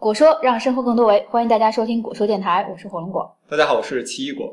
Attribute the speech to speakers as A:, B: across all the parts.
A: 果说让生活更多维，欢迎大家收听果说电台，我是火龙果。
B: 大家好，我是奇异果。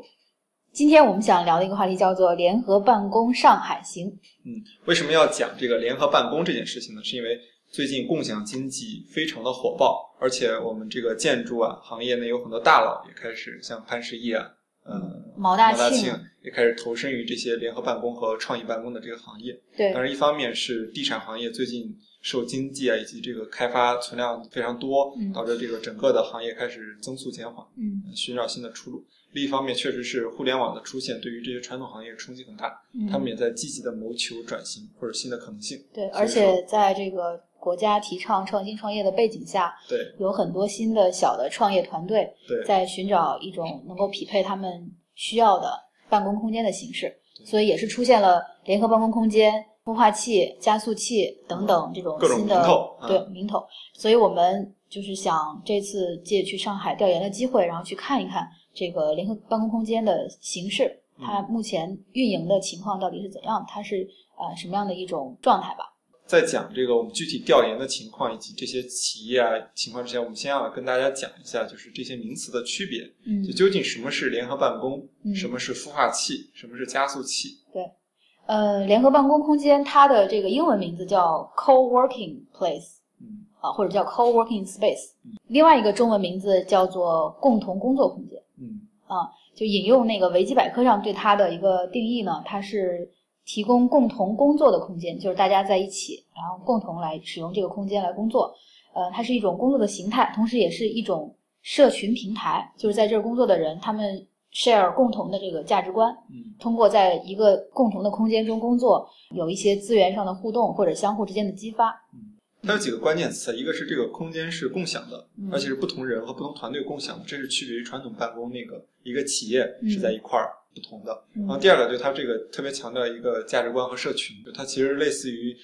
A: 今天我们想聊的一个话题叫做“联合办公上海行
B: 嗯，为什么要讲这个联合办公这件事情呢？是因为最近共享经济非常的火爆，而且我们这个建筑啊行业内有很多大佬也开始像潘石屹啊，呃，
A: 毛大
B: 大
A: 庆
B: 也开始投身于这些联合办公和创意办公的这个行业。”。
A: 对
B: 当然，一方面是地产行业最近受经济啊以及这个开发存量非常多
A: 嗯，
B: 导致这个整个的行业开始增速减缓，
A: 嗯
B: 寻找新的出路。另一方面，确实是互联网的出现对于这些传统行业冲击很大，
A: 嗯，
B: 他们也在积极的谋求转型或者新的可能性。
A: 对，而且在这个国家提倡创新创业的背景下，
B: 对
A: 有很多新的小的创业团队
B: 对
A: 在寻找一种能够匹配他们需要的办公空间的形式，所以也是出现了联合办公空间、孵化器、加速器等等这种新的对名头。所以我们就是想这次借去上海调研的机会，然后去看一看这个联合办公空间的形式，
B: 嗯
A: 它目前运营的情况到底是怎样，它是呃什么样的一种状态吧。
B: 在讲这个我们具体调研的情况以及这些企业啊情况之前，我们先要跟大家讲一下，就是这些名词的区别，
A: 嗯
B: 就究竟什么是联合办公，
A: 嗯
B: 什么是孵化器，什么是加速器。
A: 对呃，联合办公空间它的这个英文名字叫 co-working place
B: 嗯
A: 啊，或者叫 co-working space。另外一个中文名字叫做共同工作空间。
B: 嗯啊
A: 就引用那个维基百科上对它的一个定义呢，它是提供共同工作的空间，就是大家在一起，然后共同来使用这个空间来工作。呃，它是一种工作的形态，同时也是一种社群平台，就是在这儿工作的人，他们 share 共同的这个价值观，
B: 嗯
A: 通过在一个共同的空间中工作，有一些资源上的互动或者相互之间的激发。
B: 它有几个关键词，一个是这个空间是共享的，
A: 嗯
B: 而且是不同人和不同团队共享的，这是区别于传统办公那个一个企业
A: 嗯
B: 是在一块儿不同的。
A: 嗯
B: 然后第二个就是它这个特别强调一个价值观和社群，就它其实类似于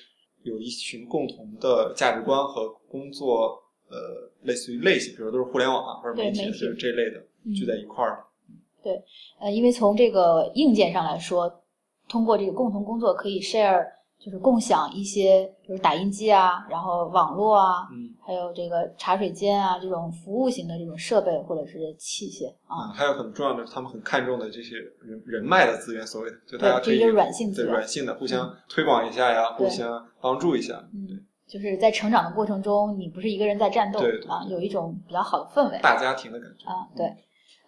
B: 有一群共同的价值观和工作，呃，类似于类型，比如都是互联网啊或者媒体
A: 对媒体
B: 这这类的
A: 嗯
B: 聚在一块儿的。
A: 呃，因为从这个硬件上来说，通过这个共同工作可以 share，就是共享一些，比如打印机啊，然后网络啊，
B: 嗯
A: 还有这个茶水间啊这种服务型的这种设备或者是器械
B: 啊，
A: 啊，
B: 还有很重要的，他们很看重的这些人人脉的资源，所谓的就大家可以
A: 对这些软性资源
B: 对软性的互相推广一下呀，互相帮助一下。
A: 嗯，就是在成长的过程中，你不是一个人在战斗
B: 对对
A: 啊，有一种比较好的氛围。
B: 大家庭的感觉
A: 啊，对，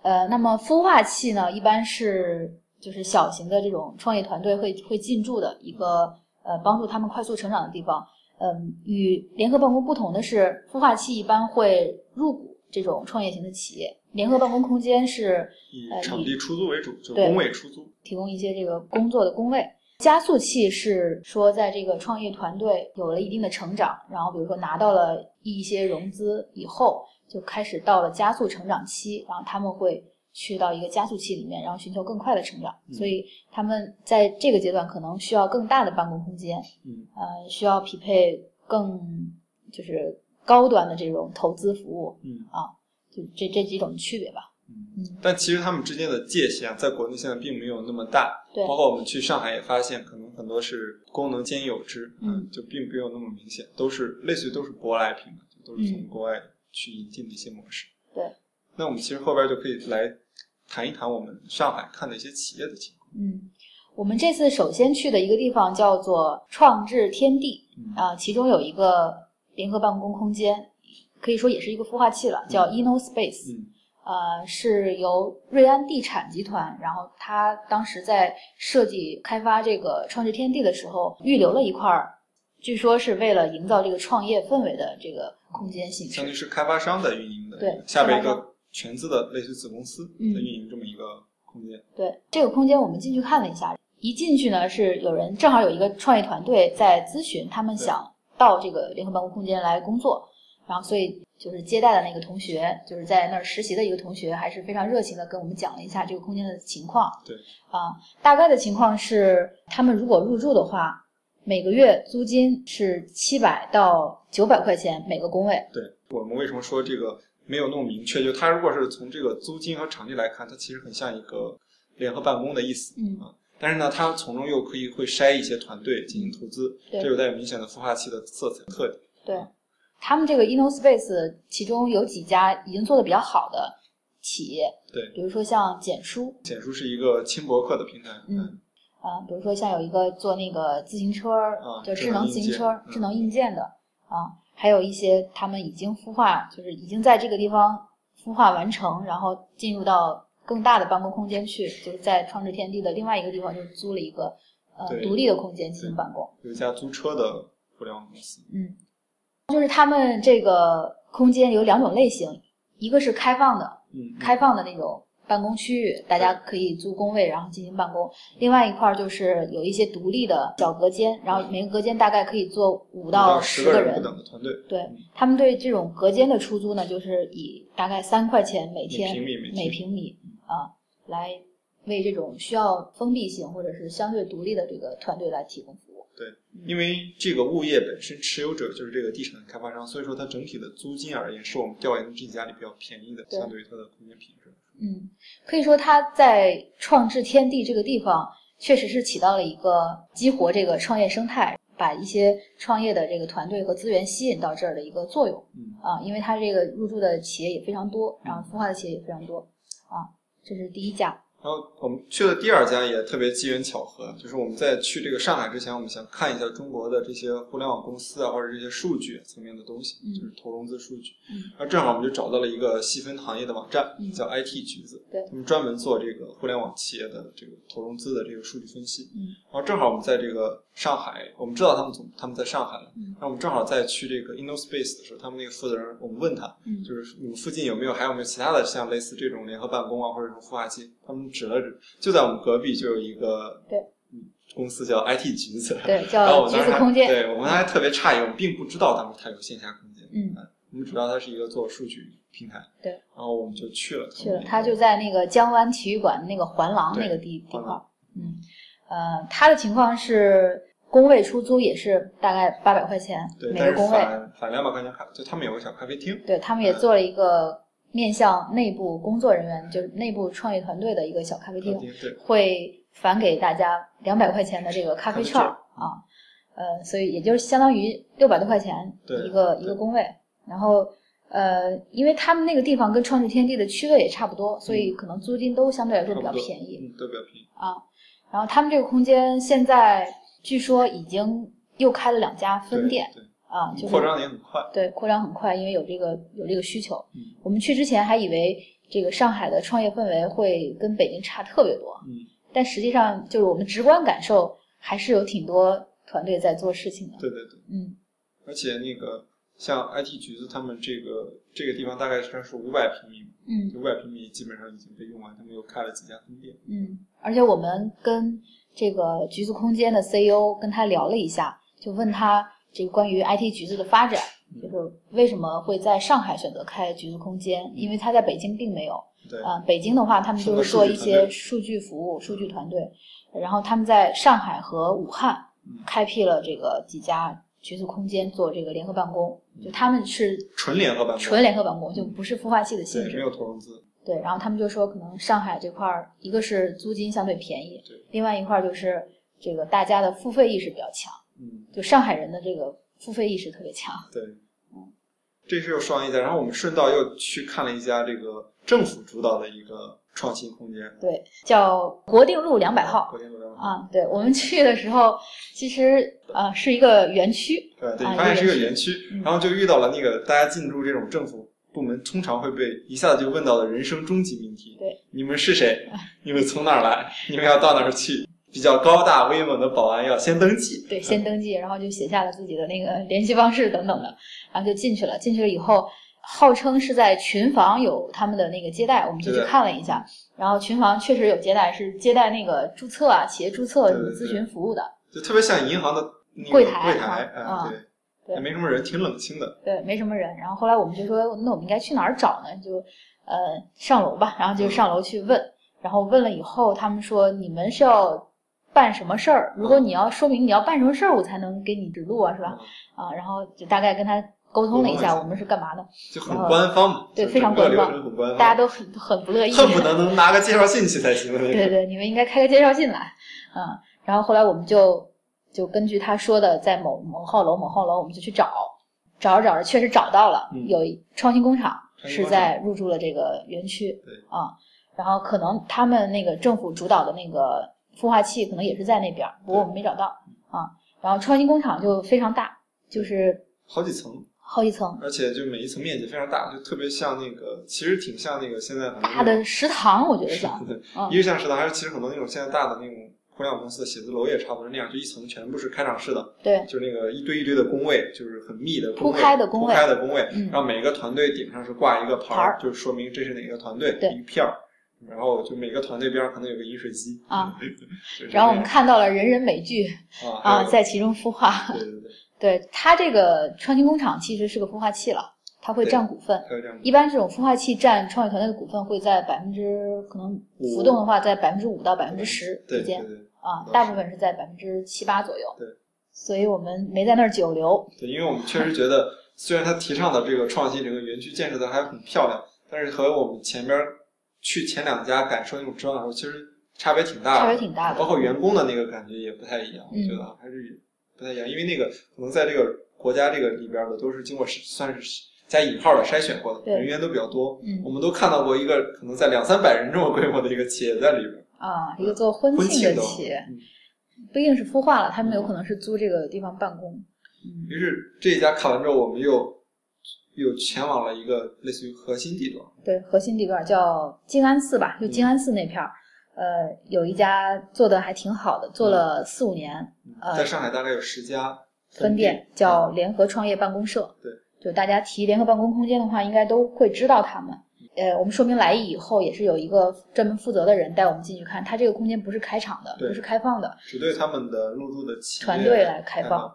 A: 呃，那么孵化器呢，一般是就是小型的这种创业团队会会进驻的一个呃帮助他们快速成长的地方。嗯，与联合办公不同的是，孵化器一般会入股这种创业型的企业，联合办公空间是
B: 以场地出租为主，就
A: 对
B: 工位出租。
A: 提供一些这个工作的工位。加速器是说，在这个创业团队有了一定的成长，然后比如说拿到了一些融资以后，就开始到了加速成长期，然后他们会去到一个加速器里面，然后寻求更快的成长。
B: 嗯
A: 所以他们在这个阶段可能需要更大的办公空间，
B: 嗯
A: 呃，需要匹配更就是高端的这种投资服务，
B: 嗯
A: 就这这几种区别吧。
B: 嗯。
A: 嗯，
B: 但其实他们之间的界限啊，在国内现在并没有那么大。
A: 对
B: 包括我们去上海也发现，可能很多是功能兼有之，
A: 嗯，
B: 就并没有那么明显，都是类似于都是舶来品嘛，就都是从
A: 嗯
B: 国外去引进的一些模式。
A: 对。
B: 那我们其实后边就可以来谈一谈我们上海看的一些企业的情况。
A: 嗯，我们这次首先去的一个地方叫做创智天地
B: 嗯
A: 啊、其中有一个联合办公空间，可以说也是一个孵化器了，叫 InnoSpace。
B: 嗯
A: 呃，是由瑞安地产集团，然后他当时在设计开发这个创智天地的时候，预留了一块儿，据说是为了营造这个创业氛围的这个空间形
B: 相当于。是开发商的运营的，
A: 对
B: 下边一个全资的类似子公司
A: 嗯
B: 在运营这么一个空间。
A: 对这个空间，我们进去看了一下，一进去呢是有人正好有一个创业团队在咨询，他们想到这个联合办公空间来工作，然后所以就是接待的那个同学，就是在那儿实习的一个同学，还是非常热情的跟我们讲了一下这个空间的情况。
B: 对
A: 啊，大概的情况是，他们如果入住的话，每个月租金是七百到九百块钱每个工位。
B: 对我们为什么说这个没有那么明确？就它如果是从这个租金和场地来看，它其实很像一个联合办公的意思。
A: 嗯
B: 啊，但是呢，它从中又可以会筛一些团队进行投资，
A: 对
B: 这有带有明显的孵化器的色彩特点。
A: 对，他们这个 InnoSpace 其中有几家已经做的比较好的企业，
B: 对，
A: 比如说像简书，
B: 简书是一个轻博客的平台，
A: 嗯。啊，比如说像有一个做那个自行车，就智能自行车、智能硬件的啊，还有一些他们已经孵化，就是已经在这个地方孵化完成，然后进入到更大的办公空间去，就是在创智天地的另外一个地方，就租了一个呃独立的空间进行办公。
B: 有一家租车的互联网公司。
A: 嗯，就是他们这个空间有两种类型，一个是开放的，
B: 嗯，
A: 开放的那种。办公区域，大家可以租工位，然后进行办公。另外一块就是有一些独立的小隔间，然后每个隔间大概可以坐五到十
B: 个
A: 人
B: 不等的团队。
A: 对他们对这种隔间的出租呢，就是以大概三块钱每天
B: 每
A: 平米啊，来为这种需要封闭性或者是相对独立的这个团队来提供服务。
B: 对，因为这个物业本身持有者就是这个地产开发商，所以说它整体的租金而言，是我们调研的这几家里比较便宜的，相对于它的空间品质。
A: 嗯，可以说他在创智天地这个地方，确实是起到了一个激活这个创业生态，把一些创业的这个团队和资源吸引到这儿的一个作用。
B: 嗯
A: 啊，因为它这个入驻的企业也非常多，然后孵化的企业也非常多。啊，这是第一家。
B: 然后我们去的第二家也特别机缘巧合，就是我们在去这个上海之前，我们想看一下中国的这些互联网公司啊，或者这些数据层面的东西，就是投融资数据。
A: 嗯，
B: 然后正好我们就找到了一个细分行业的网站，叫 IT 橘子，
A: 对，
B: 他们专门做这个互联网企业的这个投融资的这个数据分析。
A: 嗯，
B: 然后正好我们在这个上海，我们知道他们总他们在上海了，嗯，那我们正好在去这个 InnoSpace 的时候，他们那个负责人，我们问他，
A: 嗯，
B: 就是你们附近有没有还有没有其他的像类似这种联合办公啊，或者说孵化器？他们指了指，就在我们隔壁就有一个
A: 对，
B: 公司叫 IT 橘子，
A: 对，叫橘子空间。
B: 对我们还特别诧异，我们并不知道当时它有线下空间，
A: 嗯，
B: 我们知道它是一个做数据平台，
A: 对，
B: 然后我们就去了，
A: 去了，它就在那个江湾体育馆那个环廊那个地地方，嗯，呃，它的情况是工位出租也是大概八百块钱每个工位，
B: 返两百块钱卡，就他们有个小咖啡厅，
A: 对他们也做了一个。面向内部工作人员，就是内部创业团队的一个小咖啡厅，会返给大家两百块钱的这个咖啡券啊，呃，所以也就是相当于六百多块钱一个一个工位。然后呃，因为他们那个地方跟创智天地的区位也差不多，所以可能租金都相对来说比较便宜，
B: 嗯，都比较便宜
A: 啊。然后他们这个空间现在据说已经又开了两家分店。啊，就是
B: 扩张也很快，
A: 对，扩张很快，因为有这个有这个需求。
B: 嗯，
A: 我们去之前还以为这个上海的创业氛围会跟北京差特别多，
B: 嗯，
A: 但实际上就是我们直观感受还是有挺多团队在做事情的。
B: 对对对，
A: 嗯，
B: 而且那个像 IT 橘子他们这个这个地方大概是是五百平米，
A: 嗯，
B: 五百平米基本上已经被用完，他们又开了几家分店。
A: 嗯，而且我们跟这个橘子空间的 CEO 跟他聊了一下，就问他。这个关于 IT 橘子的发展，就是为什么会在上海选择开橘子空间？因为他在北京并没有。
B: 对
A: 啊，北京的话，他们就是做一些数据服务、数据团队。然后他们在上海和武汉开辟了这个几家橘子空间，做这个联合办公。就他们是
B: 纯联合办公，
A: 纯联合办公，就不是孵化器的性质，
B: 没有投融资。
A: 对，然后他们就说，可能上海这块儿，一个是租金相对便宜，另外一块就是这个大家的付费意识比较强。
B: 嗯，
A: 就上海人的这个付费意识特别强。
B: 对，嗯，这是又双一家，然后我们顺道又去看了一家这个政府主导的一个创新空间，
A: 对，叫国定路两百号。
B: 国定路两百
A: 号啊，对我们去的时候，其实啊是一个园区，
B: 对对，发现是一个园区，然后就遇到了那个大家进入这种政府部门，通常会被一下子就问到的人生终极命题，
A: 对，
B: 你们是谁？你们从哪儿来？你们要到哪儿去？比较高大威猛的保安要先登记，
A: 对，先登记，然后就写下了自己的那个联系方式等等的，然后就进去了。进去了以后，号称是在群房有他们的那个接待，我们就去看了一下。然后群房确实有接待，是接待那个注册啊、企业注册什么、咨询服务的，
B: 就特别像银行的
A: 柜
B: 台，柜
A: 台
B: 啊，对，也没什么人，挺冷清的。
A: 对，没什么人。然后后来我们就说，那我们应该去哪儿找呢？就呃上楼吧。然后就上楼去问，然后问了以后，他们说你们是要。办什么事儿？如果你要说明你要办什么事儿，我才能给你指路啊，是吧？啊，然后就大概跟他沟通了一下，我们是干嘛的？
B: 就很官方，
A: 对，非常官方，大家都很很不乐意，
B: 恨不得能拿个介绍信去才行。
A: 对对，你们应该开个介绍信来，嗯。然后后来我们就就根据他说的，在某某号楼某号楼，我们就去找，找着找着确实找到了，
B: 嗯
A: 有一创新工厂是在入驻了这个园区。啊，然后可能他们那个政府主导的那个孵化器可能也是在那边儿，不过我们没找到啊。然后创新工厂就非常大，就是
B: 好几层，
A: 好几层，
B: 而且就每一层面积非常大，就特别像那个，其实挺像那个现在很
A: 大的食堂，我觉得像。嗯
B: 一个像食堂，还是其实很多那种现在大的那种互联网公司的写字楼也差不多那样，就一层全部是开场式的，
A: 对，
B: 就是那个一堆一堆的工位，就是很密的
A: 铺开的工位
B: 铺开的工位，
A: 嗯
B: 然后每个团队顶上是挂一个牌
A: 牌儿
B: 就是说明这是哪个团队
A: 对
B: 一片儿，然后就每个团队边上可能有个饮水机
A: 啊，然后我们看到了人人美剧
B: 啊
A: 啊，在其中孵化。
B: 对对对，
A: 对它这个创新工厂其实是个孵化器了，它会占股份。一般这种孵化器占创业团队的股份会在百分之可能浮动的话在百分之五到百分之十之间啊，大部分是在百分之七八左右。
B: 对，
A: 所以我们没在那儿久留。
B: 对，因为我们确实觉得，虽然他提倡的这个创新整个园区建设的还很漂亮，但是和我们前边去前两家感受那种质量来说，其实差别挺大的，
A: 差别挺大的
B: 包括员工的那个感觉也不太一样，
A: 嗯
B: 我觉得啊还是不太一样，因为那个可能在这个国家这个里边的都是经过算是加引号的筛选过的，
A: 对
B: 人员都比较多。
A: 嗯
B: 我们都看到过一个可能在两三百人这么规模的一个企业在里边，
A: 啊，一个做婚庆
B: 的
A: 的企业，
B: 嗯
A: 不一定是孵化了，他们有可能是租这个地方办公。嗯
B: 于是这一家看完之后，我们又又前往了一个类似于核心地段。
A: 对，核心地段叫静安寺吧，就静安寺那片儿，呃，有一家做的还挺好的，做了四五年，呃
B: 在上海大概有十家
A: 分店，叫联合创业办公社。
B: 对，
A: 就大家提联合办公空间的话，应该都会知道他们。呃，我们说明来意以后，也是有一个专门负责的人带我们进去看，他这个空间不是开场的，不是开放的，
B: 只对他们的入驻的
A: 团队来开放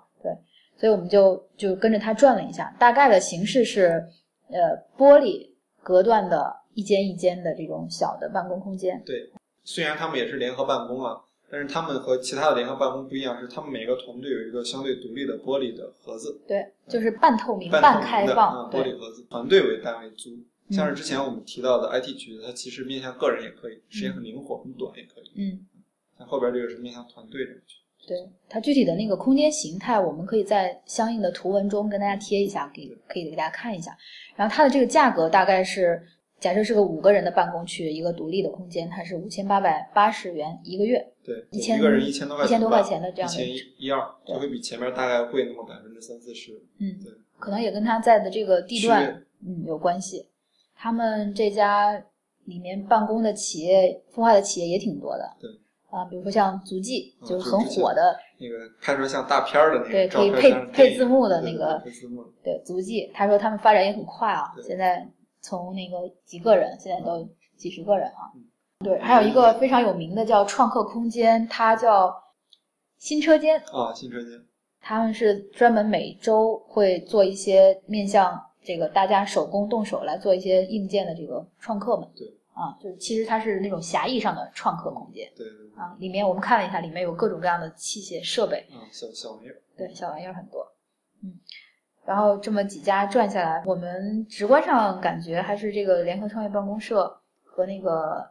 A: 所以我们就就跟着他转了一下，大概的形式是，呃，玻璃隔断的一间一间的这种小的办公空间。
B: 对虽然他们也是联合办公啊，但是他们和其他的联合办公不一样，是他们每个团队有一个相对独立的玻璃的盒子，
A: 对，就是半透明、
B: 半
A: 开
B: 的
A: 放。
B: 啊玻璃，盒子，团队为单位租。
A: 嗯
B: 像是之前我们提到的 IT 局，它其实面向个人也可以，时间很灵活，很短也可以。
A: 嗯，
B: 像后边这个是面向团队这个去。
A: 对，它具体的那个空间形态，我们可以在相应的图文中跟大家贴一下，给可以给大家看一下。然后它的这个价格大概是，假设是个五个人的办公区，一个独立的空间，它是五千八百八十元一个月。
B: 对，
A: 一千
B: 一个人一千多块
A: 一千多块钱的这样的
B: 一千一二，
A: 对
B: 就会比前面大概贵那么百分之三四十。
A: 嗯
B: 对，
A: 可能也跟他在的这个地段嗯有关系。他们这家里面办公的企业，孵化的企业也挺多的。
B: 对。
A: 啊，比如说像足迹，
B: 嗯
A: 就是很火的，
B: 那个拍出来像大片儿的那个
A: 对，可以配配字幕的那个
B: 对配字幕
A: 对足迹。他说他们发展也很快啊，现在从那个几个人，现在都几十个人啊。
B: 嗯
A: 对，还有一个非常有名的叫创客空间，它叫新车间，
B: 啊，新车间。
A: 他们是专门每周会做一些面向这个大家手工动手来做一些硬件的这个创客们。
B: 对。
A: 啊，就是其实它是那种狭义上的创客空间
B: 对对对。
A: 啊，里面我们看了一下，里面有各种各样的器械设备，
B: 啊，小小玩意儿。
A: 对，小玩意儿很多。嗯，然后这么几家转下来，我们直观上感觉还是这个联合创业办公社和那个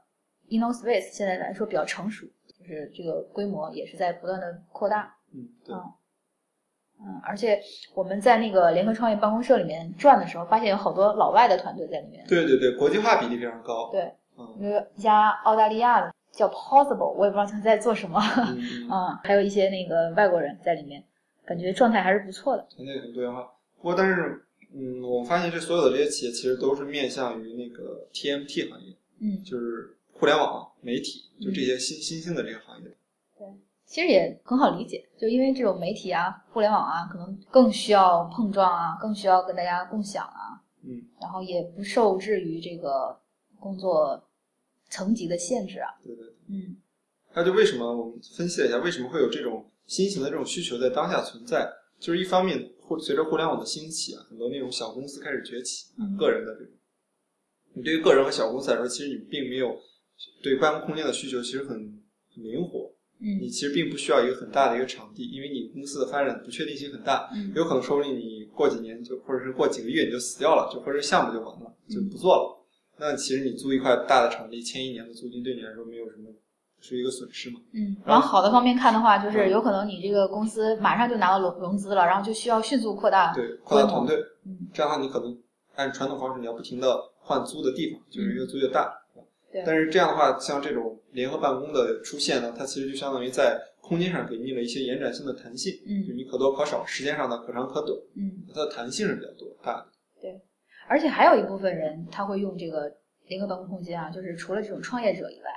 A: InnoSpace 现在来说比较成熟，就是这个规模也是在不断的扩大。
B: 嗯，对。
A: 啊嗯，而且我们在那个联合创业办公室里面转的时候，发现有好多老外的团队在里面。
B: 对对对，国际化比例非常高。
A: 对，
B: 嗯
A: 有一家澳大利亚的叫 Possible，我也不知道他在做什么。
B: 嗯 嗯，
A: 嗯，还有一些那个外国人在里面，感觉状态还是不错的。
B: 团队很多元化。不过，但是，嗯，我发现这所有的这些企业其实都是面向于那个 TMT 行业，
A: 嗯，
B: 就是互联网媒体，就这些新新兴的这个行业。
A: 其实也很好理解，就因为这种媒体啊、互联网啊，可能更需要碰撞啊，更需要跟大家共享啊，
B: 嗯，
A: 然后也不受制于这个工作层级的限制啊。
B: 对对对。
A: 嗯
B: 那就为什么我们分析了一下，为什么会有这种新型的这种需求在当下存在？就是一方面，互随着互联网的兴起啊，很多那种小公司开始崛起，
A: 嗯
B: 个人的这种。你对于个人和小公司来说，其实你并没有对办公空间的需求，其实很很灵活。你
A: 嗯
B: 其实并不需要一个很大的一个场地，因为你公司的发展不确定性很大，
A: 嗯
B: 有可能说不定你过几年就或者是过几个月你就死掉了，就或者项目就完了，就不做了。那其实你租一块大的场地，签一年的租金对你来说没有什么是一个损失嘛。
A: 嗯，往好的方面看的话，就是有可能你这个公司马上就拿到融融资了，然后就需要迅速扩大
B: 对，扩大团队，
A: 嗯，
B: 这样的话你可能按传统方式，你要不停的换租的地方，就是越租越大。
A: 对。
B: 但是这样的话，像这种联合办公的出现呢，它其实就相当于在空间上给你了一些延展性的弹性，就是
A: 嗯
B: 你可多可少，时间上呢可长可短，
A: 嗯，
B: 它的弹性是比较多大的。对。
A: 而且还有一部分人他会用这个联合办公空间啊，就是除了这种创业者以外，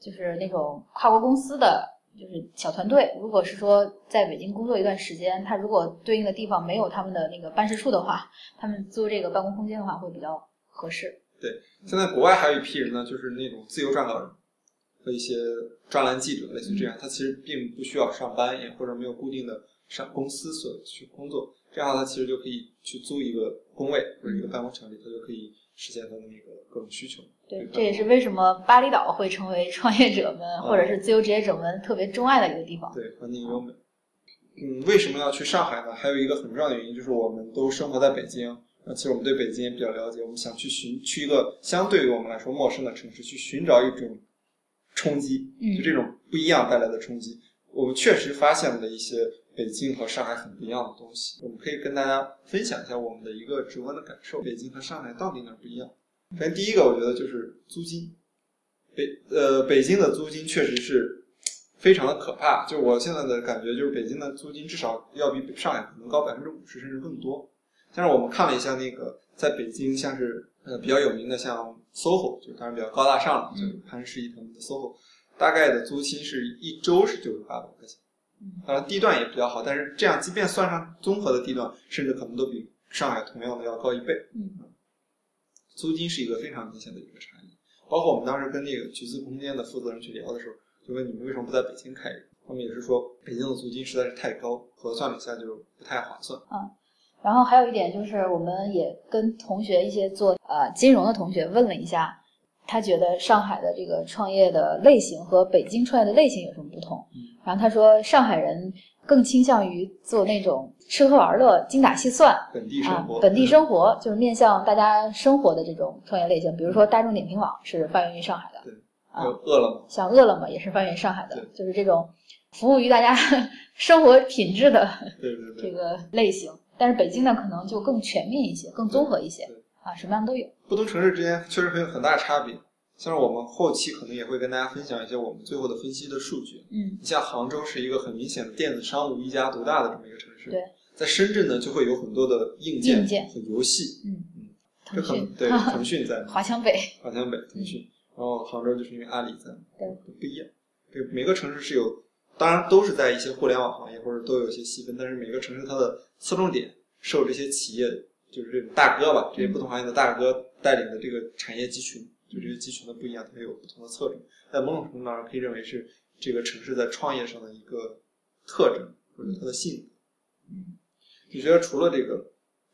A: 就是那种跨国公司的就是小团队，如果是说在北京工作一段时间，他如果对应的地方没有他们的那个办事处的话，他们租这个办公空间的话会比较合适。
B: 现在国外还有一批人呢，就是那种自由撰稿人和一些专栏记者，类似于这样，他其实并不需要上班，也或者没有固定的上公司所去工作，这样的话，他其实就可以去租一个工位或者一个办公场地，他就可以实现他的那个各种需求。
A: 对，这也是为什么巴厘岛会成为创业者们或者是自由职业者们特别钟爱的一个地方。
B: 对，环境优美。嗯，为什么要去上海呢？还有一个很重要的原因就是我们都生活在北京，那其实我们对北京也比较了解，我们想去寻去一个相对于我们来说陌生的城市，去寻找一种冲击，
A: 嗯
B: 就这种不一样带来的冲击。我们确实发现了一些北京和上海很不一样的东西，我们可以跟大家分享一下我们的一个直观的感受。北京和上海到底哪儿不一样？首先第一个，我觉得就是租金。北呃，北京的租金确实是非常的可怕。就我现在的感觉，就是北京的租金至少要比上海可能高百分之五十甚至更多。但是我们看了一下那个在北京，像是呃比较有名的像 SOHO，就是当然比较高大上了，就是潘石屹他们的 SOHO，大概的租金是一周是九十八百块钱。当然地段也比较好，但是这样即便算上综合的地段，甚至可能都比上海同样的要高一倍。
A: 嗯，
B: 租金是一个非常明显的一个差异。包括我们当时跟那个橘子空间的负责人去聊的时候，就问你们为什么不在北京开一个？他们也是说北京的租金实在是太高，核算了一下就不太划算。
A: 然后还有一点就是，我们也跟同学一些做呃金融的同学问了一下，他觉得上海的这个创业的类型和北京创业的类型有什么不同？
B: 嗯
A: 然后他说，上海人更倾向于做那种吃喝玩乐、精打细算
B: 本地生活，，
A: 啊本地生活就是面向大家生活的这种创业类型。比如说，大众点评网是发源于上海的，
B: 对
A: 啊
B: 饿了么，
A: 像饿了么也是发源于上海的，就是这种服务于大家 生活品质的这个类型。但是北京呢，可能就更全面一些，更综合一些啊，什么样都有。
B: 不同城市之间确实很有很大差别。像是我们后期可能也会跟大家分享一些我们最后的分析的数据。
A: 嗯
B: 你像杭州是一个很明显的电子商务一家独大的这么一个城市，
A: 对，
B: 在深圳呢就会有很多的硬件
A: 硬件
B: 和游戏，
A: 嗯
B: 嗯，
A: 腾讯
B: 对腾讯在
A: 华强北，
B: 华强北、腾讯，然后杭州就是因为阿里在，
A: 对，
B: 不一样。对，每个城市是有，当然都是在一些互联网行业或者都有一些细分，但是每个城市它的侧重点受这些企业，就是这种大哥吧，这些不同行业的大哥带领的这个产业集群，就这些集群的不一样，它有不同的侧重。在某种程度上可以认为是这个城市在创业上的一个特征或者它的性格。
A: 嗯，
B: 你觉得除了这个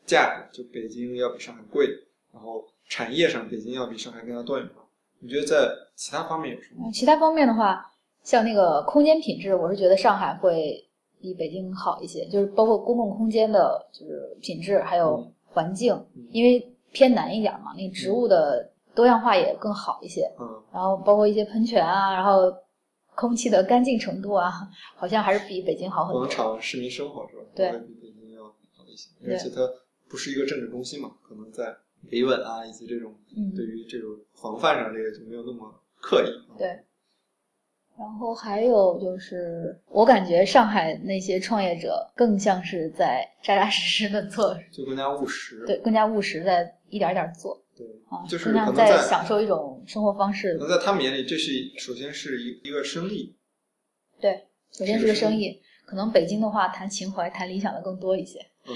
B: 价格，就北京要比上海贵，然后产业上北京要比上海更加多元化，你觉得在其他方面有什么？
A: 嗯其他方面的话，像那个空间品质，我是觉得上海会比北京好一些，就是包括公共空间的，就是品质还有
B: 嗯
A: 环境，
B: 嗯
A: 因为偏南一点嘛，那植物的多样化也更好一些。
B: 嗯，
A: 然后包括一些喷泉啊，然后空气的干净程度啊，好像还是比北京好很多
B: 广。场市民生活是吧？
A: 对
B: 会比北京要好一些，而且它不是一个政治中心嘛，可能在维稳啊以及这种
A: 嗯，
B: 对于这种防范上，这个就没有那么刻意。啊
A: 对。然后还有就是，我感觉上海那些创业者更像是在扎扎实实的做，
B: 就更加务实。
A: 对，更加务实，在一点儿一点儿做
B: 对
A: 啊，
B: 就是可能在
A: 享受一种生活方式
B: 可。能在他们眼里，这是首先是一一个生意，
A: 对，首先是个
B: 生
A: 意，可能北京的话谈情怀、谈理想的更多一些。
B: 嗯，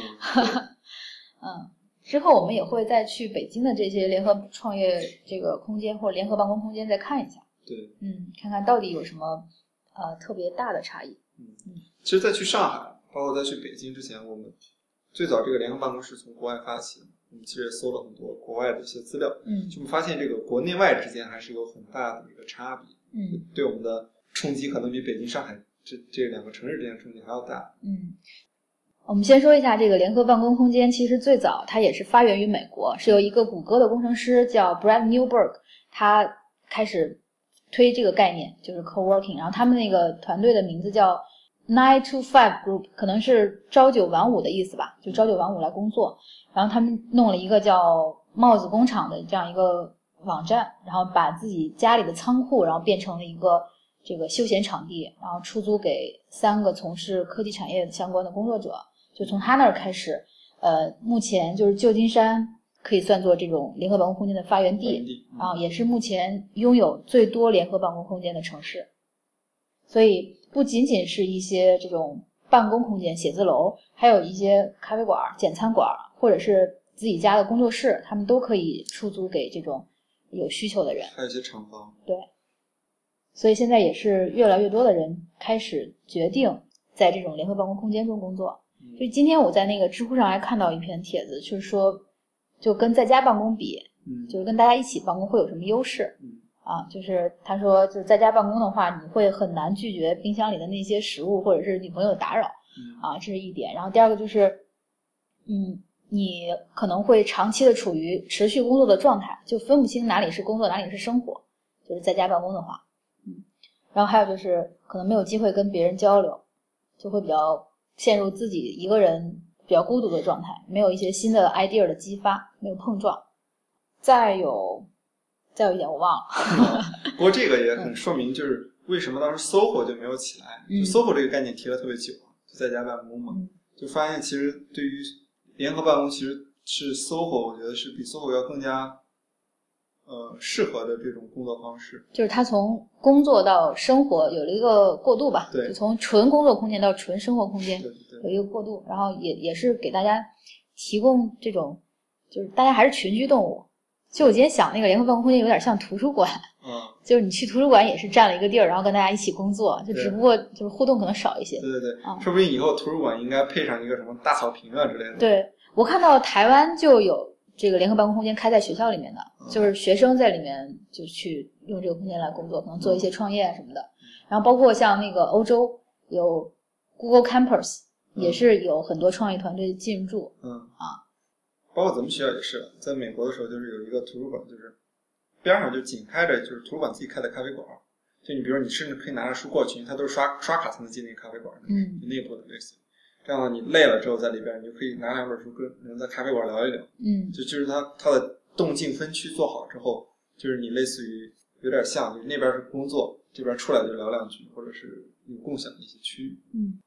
A: 嗯，之后我们也会再去北京的这些联合创业这个空间或者联合办公空间再看一下，
B: 对，
A: 嗯，看看到底有什么呃特别大的差异。
B: 嗯嗯其实，在去上海，包括在去北京之前，我们最早这个联合办公室从国外发起，我们其实搜了很多国外的一些资料，
A: 嗯
B: 就发现这个国内外之间还是有很大的一个差别，
A: 嗯
B: 对我们的冲击可能比北京、上海这这两个城市之间的冲击还要大。
A: 嗯。我们先说一下这个联合办公空间，其实最早它也是发源于美国，是由一个谷歌的工程师叫 Brad Newberg，他开始推这个概念，就是 co-working。然后他们那个团队的名字叫 Nine to Five Group，可能是朝九晚五的意思吧，就朝九晚五来工作。然后他们弄了一个叫帽子工厂的这样一个网站，然后把自己家里的仓库，然后变成了一个这个休闲场地，然后出租给三个从事科技产业相关的工作者。就从他那儿开始，呃，目前就是旧金山可以算作这种联合办公空间的发源地，然后也是目前拥有最多联合办公空间的城市。所以不仅仅是一些这种办公空间、写字楼，还有一些咖啡馆、简餐馆，或者是自己家的工作室，他们都可以出租给这种有需求的人。
B: 还有一些厂房。
A: 对。所以现在也是越来越多的人开始决定在这种联合办公空间中工作。就今天我在那个知乎上还看到一篇帖子，就是说，就跟在家办公比，
B: 嗯，
A: 就是跟大家一起办公会有什么优势？
B: 嗯，
A: 啊，就是他说，就是在家办公的话，你会很难拒绝冰箱里的那些食物或者是女朋友的打扰，啊，这是一点。然后第二个就是，嗯，你可能会长期的处于持续工作的状态，就分不清哪里是工作，哪里是生活，就是在家办公的话，嗯，然后还有就是可能没有机会跟别人交流，就会比较。陷入自己一个人比较孤独的状态，没有一些新的 idea 的激发，没有碰撞。再有，再有一点我忘了。
B: 不过这个也很说明，就是为什么当时 SOHO 就没有起来。就 SOHO 这个概念提了特别久，就在家办公嘛，就发现其实对于联合办公，其实是 SOHO，我觉得是比 SOHO 要更加。呃，适合的这种工作方式，
A: 就是他从工作到生活有了一个过渡吧，
B: 对，
A: 从纯工作空间到纯生活空间，
B: 对
A: 对，有一个过渡，然后也也是给大家提供这种，就是大家还是群居动物。就我今天想那个联合办公空间有点像图书馆，
B: 嗯，
A: 就是你去图书馆也是占了一个地儿，然后跟大家一起工作，就只不过就是互动可能少一些。
B: 对对对，说不定以后图书馆应该配上一个什么大草坪啊之类的。
A: 对我看到台湾就有。这个联合办公空间开在学校里面的，就是学生在里面就去用这个空间来工作，可能做一些创业啊什么的。然后包括像那个欧洲有 Google Campus，也是有很多创意团队进驻。
B: 嗯
A: 啊，
B: 包括咱们学校也是，在美国的时候就是有一个图书馆，就是边上就紧开着，就是图书馆自己开的咖啡馆。就你比如你甚至可以拿着书过去，它都是刷刷卡才能进那个咖啡馆。
A: 嗯，
B: 内部的类似。这样你累了之后在里边，你就可以拿两本书跟人在咖啡馆聊一聊。
A: 嗯，
B: 就就是它它的动静分区做好之后，就是你类似于有点像，就是那边是工作，这边出来就聊两句，或者是有共享的一些区域。
A: 嗯，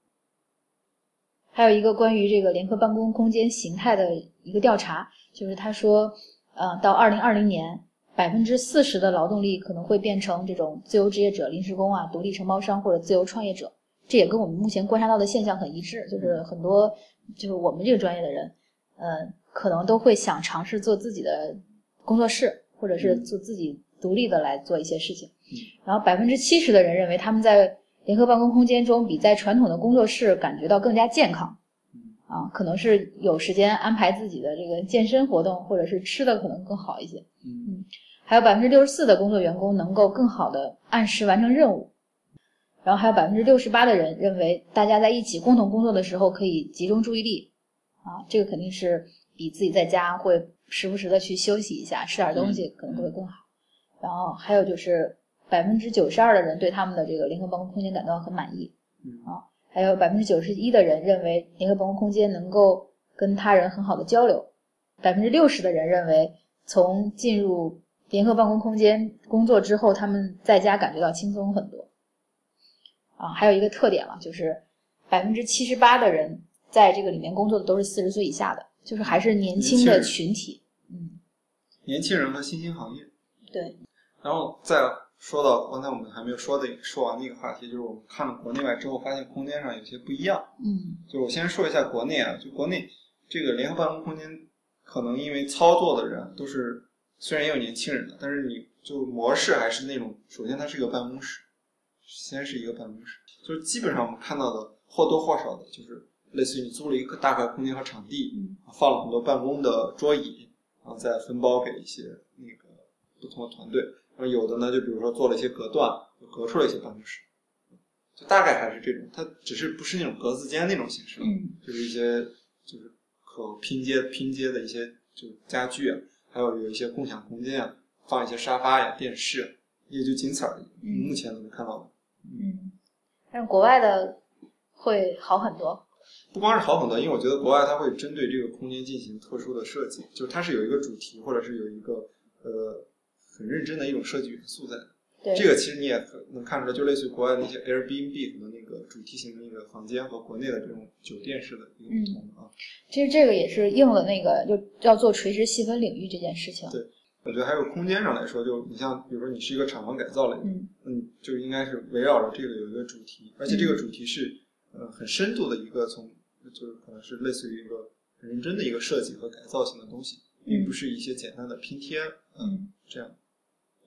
A: 还有一个关于这个联合办公空间形态的一个调查，就是他说，呃，到二零二零年，百分之四十的劳动力可能会变成这种自由职业者、临时工啊、独立承包商或者自由创业者。这也跟我们目前观察到的现象很一致，就是很多就是我们这个专业的人，呃，可能都会想尝试做自己的工作室，或者是做自己独立的来做一些事情。然后百分之七十的人认为他们在联合办公空间中比在传统的工作室感觉到更加健康。啊，可能是有时间安排自己的这个健身活动，或者是吃的可能更好一些。
B: 嗯，
A: 还有百分之六十四的工作员工能够更好的按时完成任务。然后还有百分之六十八的人认为，大家在一起共同工作的时候可以集中注意力，啊，这个肯定是比自己在家会时不时的去休息一下、吃点东西可能会更好。然后还有就是百分之九十二的人对他们的这个联合办公空间感到很满意，啊，还有百分之九十一的人认为联合办公空间能够跟他人很好的交流，百分之六十的人认为从进入联合办公空间工作之后，他们在家感觉到轻松很多。啊，还有一个特点了，就是百分之七十八的人在这个里面工作的都是四十岁以下的，就是还是年轻的群体。嗯，
B: 年轻人和新兴行业。
A: 对。
B: 然后再说到刚才我们还没有说的说完的一个话题，就是我们看了国内外之后，发现空间上有些不一样。
A: 嗯。
B: 就我先说一下国内啊，就国内这个联合办公空间，可能因为操作的人都是虽然也有年轻人的，但是你就模式还是那种，首先它是一个办公室。先是一个办公室，就是基本上我们看到的或多或少的，就是类似于你租了一个大块空间和场地，放了很多办公的桌椅，然后再分包给一些那个不同的团队。有的呢，就比如说做了一些隔断，就隔出了一些办公室，就大概还是这种。它只是不是那种格子间那种形式，就是一些就是可拼接拼接的一些就家具啊，还有有一些共享空间啊，放一些沙发呀、电视。也就仅此而已。
A: 嗯
B: 目前能看到的，
A: 嗯，但是国外的会好很多。
B: 不光是好很多，因为我觉得国外它会针对这个空间进行特殊的设计，就是它是有一个主题，或者是有一个呃很认真的一种设计元素在。
A: 对，
B: 这个其实你也很能看出来，就类似于国外的那些 Airbnb 可能那个主题型的那个房间和国内的这种酒店式的一个不同啊。
A: 其实这个也是应了那个就要做垂直细分领域这件事情。
B: 对我觉得还有空间上来说，就你像比如说你是一个厂房改造类的，
A: 嗯。
B: 嗯，就应该是围绕着这个有一个主题，而且这个主题是呃很深度的一个从就是可能是类似于一个很认真的一个设计和改造型的东西，并不是一些简单的拼贴，嗯，
A: 嗯，
B: 这样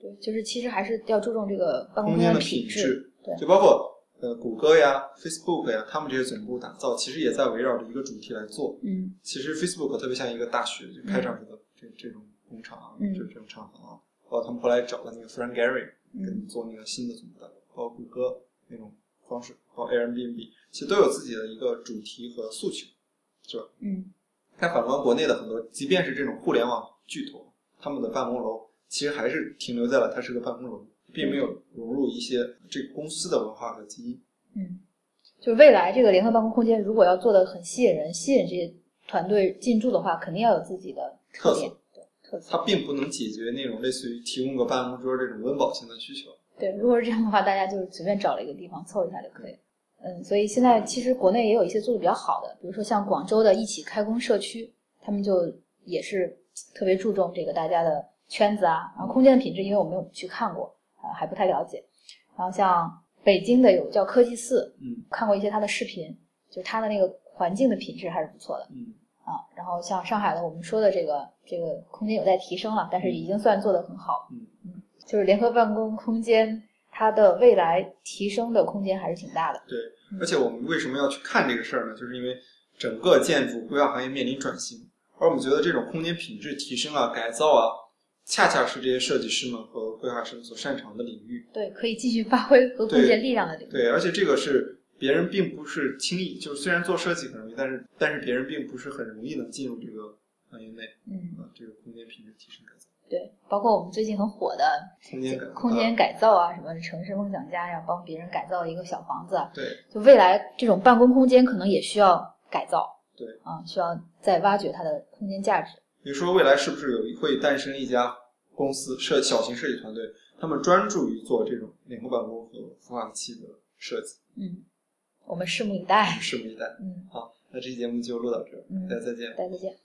A: 对，就是其实还是要注重这个办公
B: 空间的
A: 品
B: 品质，
A: 对
B: 就包括呃谷歌呀、Facebook 呀，他们这些总部打造，其实也在围绕着一个主题来做。
A: 嗯
B: 其实 Facebook 特别像一个大学，就开场式的这这种工厂啊，
A: 嗯
B: 就这种厂房啊，包括他们后来找了那个 Frank Gehry 跟
A: 嗯
B: 做那个新的总部的，包括谷歌那种方式，包括 Airbnb，其实都有自己的一个主题和诉求，是吧？
A: 嗯
B: 但反观国内的很多，即便是这种互联网巨头，他们的办公楼其实还是停留在了它是个办公楼，并没有融入一些这个公司的文化和基因。
A: 嗯，就未来这个联合办公空间如果要做的很吸引人，吸引这些团队进驻的话，肯定要有自己的特点，对特色。
B: 它并不能解决那种类似于提供个办公桌这种温饱型的需求。
A: 对，如果是这样的话，大家就是随便找了一个地方凑一下就可以。嗯，所以现在其实国内也有一些做的比较好的，比如说像广州的一起开工社区，他们就也是特别注重这个大家的圈子啊，然后空间的品质，因为我没有去看过，啊、还不太了解。然后像北京的有叫科技寺，
B: 嗯
A: 看过一些它的视频，就是它的那个环境的品质还是不错的
B: 嗯
A: 啊。然后像上海的我们说的这个这个空间有待提升了，但是已经算做得很好。
B: 嗯
A: 就是联合办公空间，它的未来提升的空间还是挺大的。
B: 对，而且我们为什么要去看这个事儿呢？就是因为整个建筑规划行业面临转型，而我们觉得这种空间品质提升啊、改造啊，恰恰是这些设计师们和规划师们所擅长的领域。
A: 对，可以继续发挥和贡献力量的领域。
B: 对，而且这个是别人并不是轻易，就是虽然做设计很容易，但是但是别人并不是很容易能进入这个行业内
A: 嗯，
B: 啊，这个空间品质提升改造，
A: 对，包括我们最近很火的
B: 空间改造
A: 空间改造啊，什么城市梦想家呀，帮别人改造一个小房子啊，
B: 对
A: 就未来这种办公空间可能也需要改造。
B: 对
A: 啊，需要再挖掘它的空间价值。
B: 比如说未来是不是有会诞生一家公司设小型设计团队，他们专注于做这种脸部办公和孵化器的设计，
A: 嗯，我们拭目以待。
B: 拭目以待。
A: 嗯，
B: 好，那这期节目就录到这儿，
A: 嗯
B: 大家再见。
A: 大家再见。